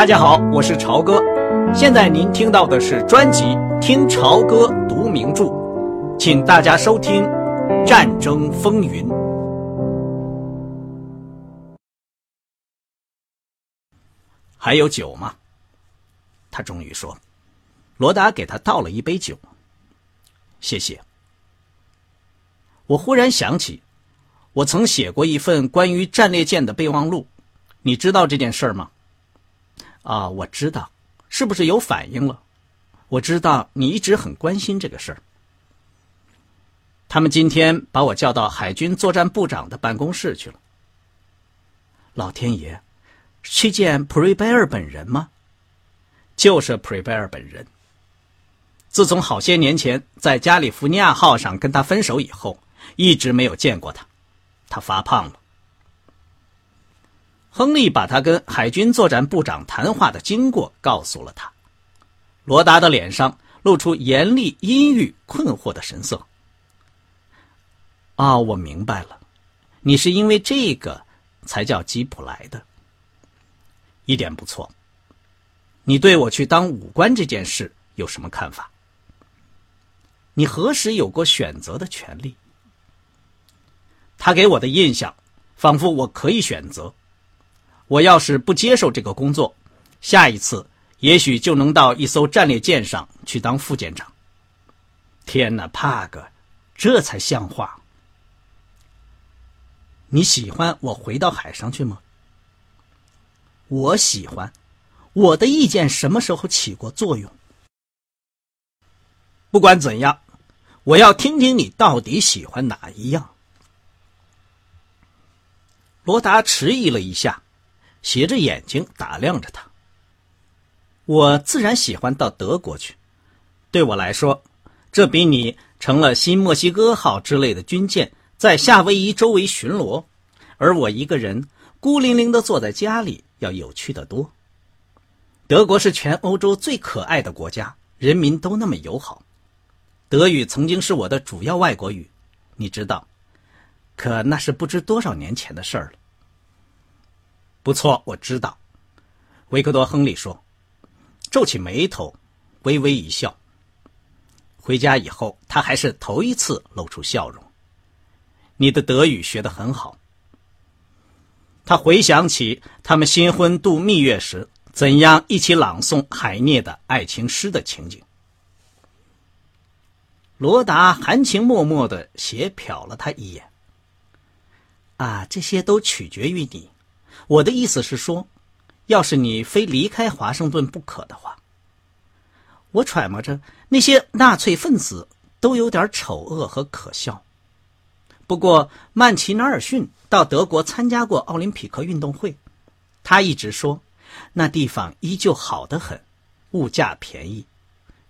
大家好，我是朝哥。现在您听到的是专辑《听朝歌读名著》，请大家收听《战争风云》。还有酒吗？他终于说。罗达给他倒了一杯酒。谢谢。我忽然想起，我曾写过一份关于战列舰的备忘录，你知道这件事吗？啊，我知道，是不是有反应了？我知道你一直很关心这个事儿。他们今天把我叫到海军作战部长的办公室去了。老天爷，去见普瑞贝尔本人吗？就是普瑞贝尔本人。自从好些年前在加利福尼亚号上跟他分手以后，一直没有见过他。他发胖了。亨利把他跟海军作战部长谈话的经过告诉了他。罗达的脸上露出严厉、阴郁、困惑的神色。啊，我明白了，你是因为这个才叫吉普来的。一点不错。你对我去当武官这件事有什么看法？你何时有过选择的权利？他给我的印象，仿佛我可以选择。我要是不接受这个工作，下一次也许就能到一艘战列舰上去当副舰长。天哪，帕格，这才像话！你喜欢我回到海上去吗？我喜欢。我的意见什么时候起过作用？不管怎样，我要听听你到底喜欢哪一样。罗达迟疑了一下。斜着眼睛打量着他。我自然喜欢到德国去，对我来说，这比你成了新墨西哥号之类的军舰在夏威夷周围巡逻，而我一个人孤零零的坐在家里要有趣的多。德国是全欧洲最可爱的国家，人民都那么友好。德语曾经是我的主要外国语，你知道，可那是不知多少年前的事儿了。不错，我知道。维克多·亨利说，皱起眉头，微微一笑。回家以后，他还是头一次露出笑容。你的德语学得很好。他回想起他们新婚度蜜月时怎样一起朗诵海涅的爱情诗的情景。罗达含情脉脉的斜瞟了他一眼。啊，这些都取决于你。我的意思是说，要是你非离开华盛顿不可的话，我揣摩着那些纳粹分子都有点丑恶和可笑。不过曼奇纳尔逊到德国参加过奥林匹克运动会，他一直说那地方依旧好得很，物价便宜，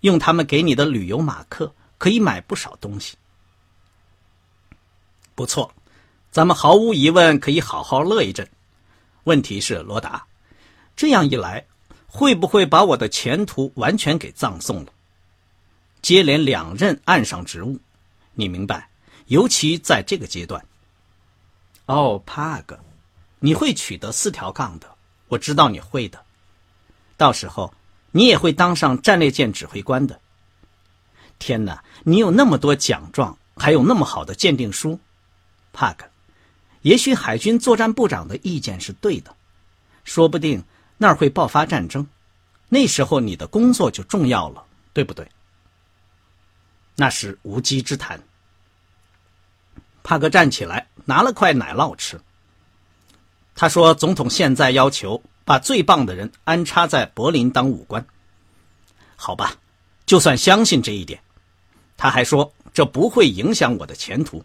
用他们给你的旅游马克可以买不少东西。不错，咱们毫无疑问可以好好乐一阵。问题是罗达，这样一来，会不会把我的前途完全给葬送了？接连两任岸上职务，你明白？尤其在这个阶段。哦，帕格，你会取得四条杠的，我知道你会的。到时候，你也会当上战列舰指挥官的。天哪，你有那么多奖状，还有那么好的鉴定书，帕格。也许海军作战部长的意见是对的，说不定那儿会爆发战争，那时候你的工作就重要了，对不对？那是无稽之谈。帕克站起来，拿了块奶酪吃。他说：“总统现在要求把最棒的人安插在柏林当武官。好吧，就算相信这一点，他还说这不会影响我的前途。”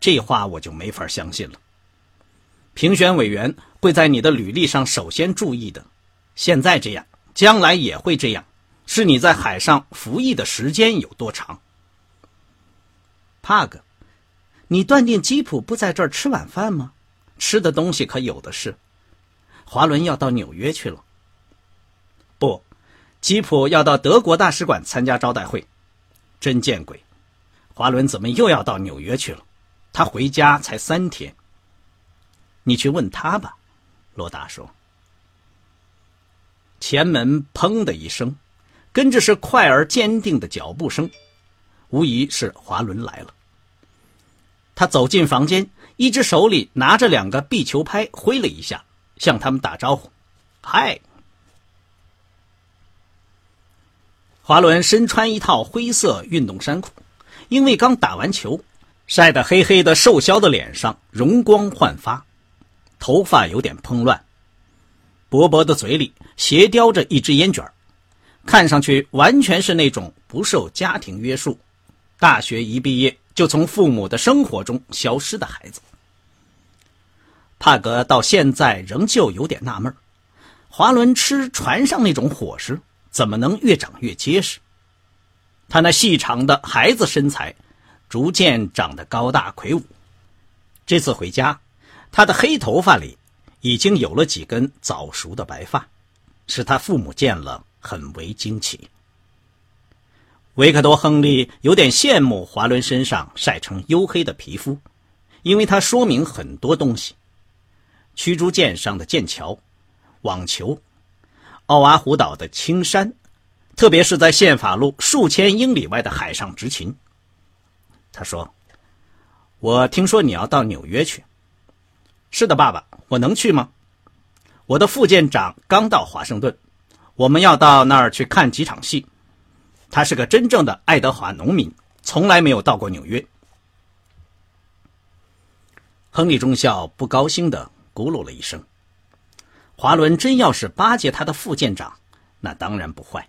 这话我就没法相信了。评选委员会在你的履历上首先注意的，现在这样，将来也会这样，是你在海上服役的时间有多长。帕格，你断定吉普不在这儿吃晚饭吗？吃的东西可有的是。华伦要到纽约去了。不，吉普要到德国大使馆参加招待会。真见鬼！华伦怎么又要到纽约去了？他回家才三天。你去问他吧，罗达说。前门砰的一声，跟着是快而坚定的脚步声，无疑是华伦来了。他走进房间，一只手里拿着两个壁球拍，挥了一下，向他们打招呼：“嗨！”华伦身穿一套灰色运动衫裤，因为刚打完球，晒得黑黑的，瘦削的脸上容光焕发，头发有点蓬乱，薄薄的嘴里斜叼着一支烟卷看上去完全是那种不受家庭约束，大学一毕业就从父母的生活中消失的孩子。帕格到现在仍旧有点纳闷华伦吃船上那种伙食。怎么能越长越结实？他那细长的孩子身材，逐渐长得高大魁梧。这次回家，他的黑头发里已经有了几根早熟的白发，使他父母见了很为惊奇。维克多·亨利有点羡慕华伦身上晒成黝黑的皮肤，因为它说明很多东西：驱逐舰上的剑桥、网球。奥瓦湖岛的青山，特别是在宪法路数千英里外的海上执勤。他说：“我听说你要到纽约去。”“是的，爸爸，我能去吗？”“我的副舰长刚到华盛顿，我们要到那儿去看几场戏。他是个真正的爱德华农民，从来没有到过纽约。”亨利中校不高兴的咕噜了一声。华伦真要是巴结他的副舰长，那当然不坏。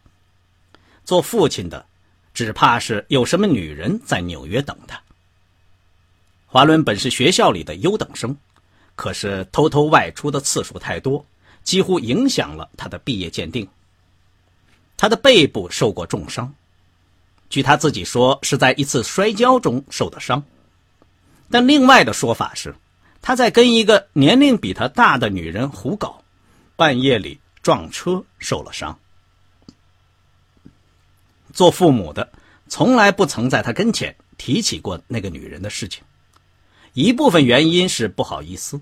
做父亲的，只怕是有什么女人在纽约等他。华伦本是学校里的优等生，可是偷偷外出的次数太多，几乎影响了他的毕业鉴定。他的背部受过重伤，据他自己说是在一次摔跤中受的伤，但另外的说法是，他在跟一个年龄比他大的女人胡搞。半夜里撞车受了伤，做父母的从来不曾在他跟前提起过那个女人的事情。一部分原因是不好意思，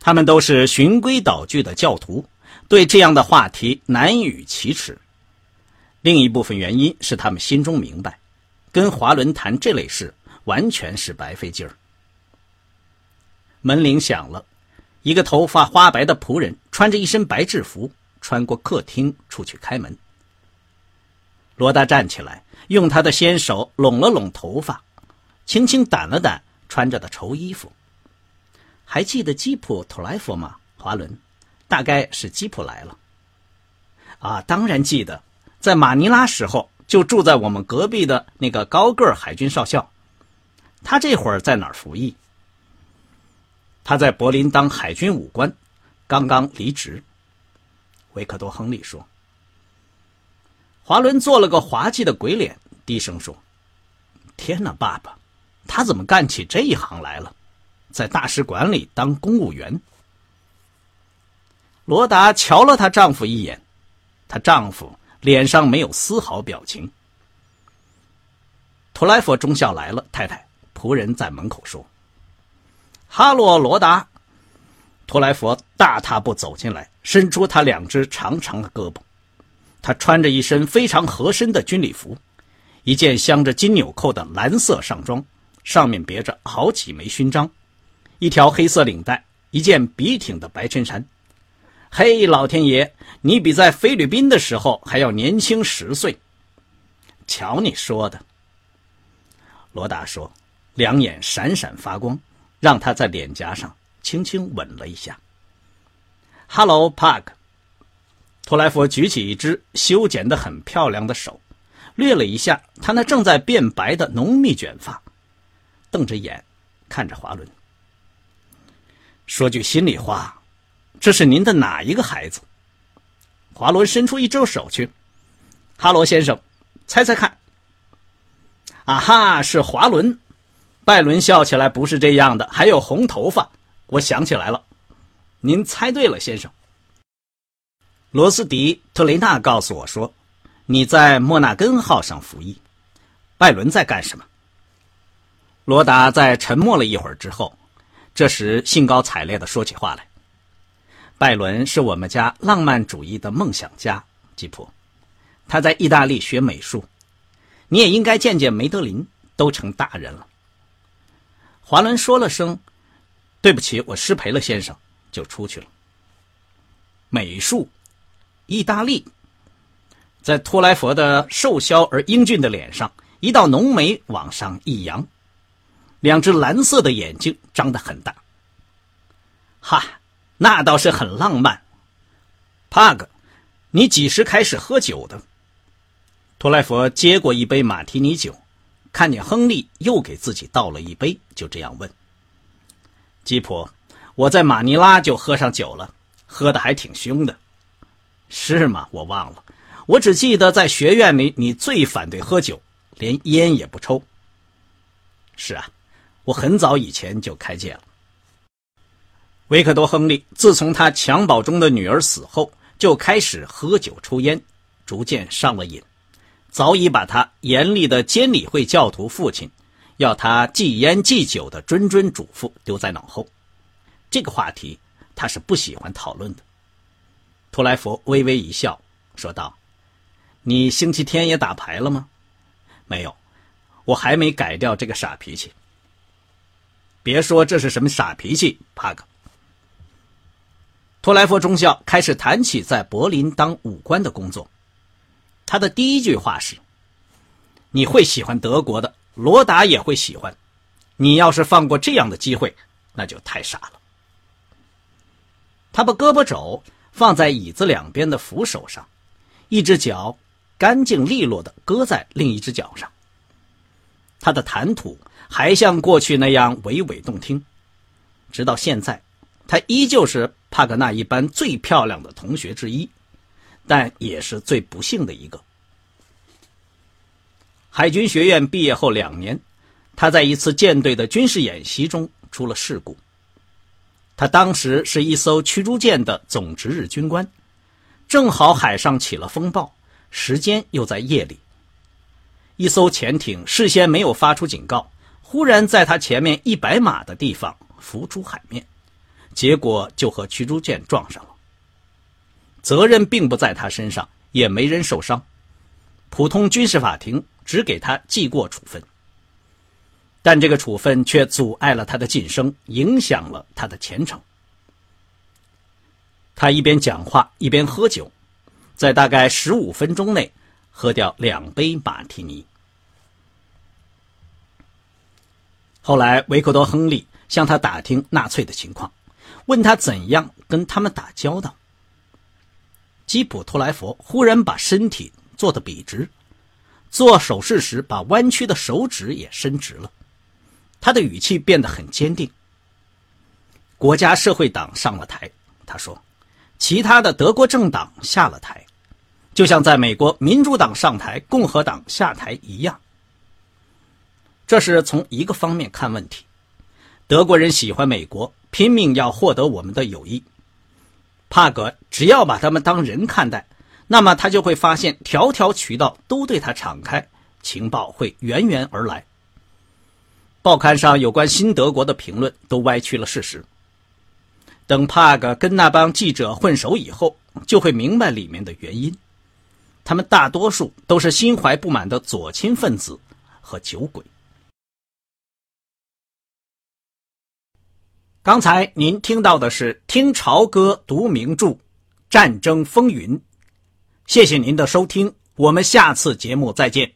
他们都是循规蹈矩的教徒，对这样的话题难以启齿；另一部分原因是他们心中明白，跟华伦谈这类事完全是白费劲儿。门铃响了。一个头发花白的仆人穿着一身白制服，穿过客厅出去开门。罗达站起来，用他的纤手拢了拢头发，轻轻掸了掸穿着的绸衣服。还记得基普·托莱佛吗？华伦，大概是基普来了。啊，当然记得，在马尼拉时候就住在我们隔壁的那个高个海军少校。他这会儿在哪儿服役？他在柏林当海军武官，刚刚离职。维克多·亨利说：“华伦做了个滑稽的鬼脸，低声说：‘天哪，爸爸，他怎么干起这一行来了？在大使馆里当公务员。’罗达瞧了她丈夫一眼，她丈夫脸上没有丝毫表情。图莱佛中校来了，太太。仆人在门口说。”哈洛罗达，托莱佛大踏步走进来，伸出他两只长长的胳膊。他穿着一身非常合身的军礼服，一件镶着金纽扣的蓝色上装，上面别着好几枚勋章，一条黑色领带，一件笔挺的白衬衫。嘿，老天爷，你比在菲律宾的时候还要年轻十岁。瞧你说的，罗达说，两眼闪闪发光。让他在脸颊上轻轻吻了一下。“Hello, Park。”托莱佛举起一只修剪得很漂亮的手，掠了一下他那正在变白的浓密卷发，瞪着眼看着华伦。说句心里话，这是您的哪一个孩子？华伦伸出一只手去。“哈罗先生，猜猜看。”“啊哈，是华伦。”拜伦笑起来不是这样的，还有红头发。我想起来了，您猜对了，先生。罗斯迪特雷纳告诉我说，你在莫纳根号上服役。拜伦在干什么？罗达在沉默了一会儿之后，这时兴高采烈地说起话来。拜伦是我们家浪漫主义的梦想家，吉普。他在意大利学美术，你也应该见见梅德林，都成大人了。华伦说了声：“对不起，我失陪了，先生。”就出去了。美术，意大利，在托莱佛的瘦削而英俊的脸上，一道浓眉往上一扬，两只蓝色的眼睛张得很大。哈，那倒是很浪漫。帕格，你几时开始喝酒的？托莱佛接过一杯马提尼酒，看见亨利又给自己倒了一杯，就这样问：“吉普，我在马尼拉就喝上酒了，喝的还挺凶的，是吗？我忘了，我只记得在学院里你最反对喝酒，连烟也不抽。是啊，我很早以前就开戒了。维克多·亨利自从他襁褓中的女儿死后，就开始喝酒抽烟，逐渐上了瘾。”早已把他严厉的监理会教徒父亲要他忌烟忌酒的谆谆嘱咐丢在脑后，这个话题他是不喜欢讨论的。托莱佛微微一笑，说道：“你星期天也打牌了吗？没有，我还没改掉这个傻脾气。别说这是什么傻脾气，帕克。”托莱佛中校开始谈起在柏林当武官的工作。他的第一句话是：“你会喜欢德国的，罗达也会喜欢。你要是放过这样的机会，那就太傻了。”他把胳膊肘放在椅子两边的扶手上，一只脚干净利落地搁在另一只脚上。他的谈吐还像过去那样娓娓动听。直到现在，他依旧是帕格纳一班最漂亮的同学之一。但也是最不幸的一个。海军学院毕业后两年，他在一次舰队的军事演习中出了事故。他当时是一艘驱逐舰的总值日军官，正好海上起了风暴，时间又在夜里。一艘潜艇事先没有发出警告，忽然在他前面一百码的地方浮出海面，结果就和驱逐舰撞上了。责任并不在他身上，也没人受伤。普通军事法庭只给他记过处分，但这个处分却阻碍了他的晋升，影响了他的前程。他一边讲话一边喝酒，在大概十五分钟内喝掉两杯马提尼。后来，维克多·亨利向他打听纳粹的情况，问他怎样跟他们打交道。基普托莱佛忽然把身体坐得笔直，做手势时把弯曲的手指也伸直了。他的语气变得很坚定。国家社会党上了台，他说，其他的德国政党下了台，就像在美国民主党上台、共和党下台一样。这是从一个方面看问题：德国人喜欢美国，拼命要获得我们的友谊。帕格只要把他们当人看待，那么他就会发现条条渠道都对他敞开，情报会源源而来。报刊上有关新德国的评论都歪曲了事实。等帕格跟那帮记者混熟以后，就会明白里面的原因。他们大多数都是心怀不满的左倾分子和酒鬼。刚才您听到的是《听潮歌读名著：战争风云》，谢谢您的收听，我们下次节目再见。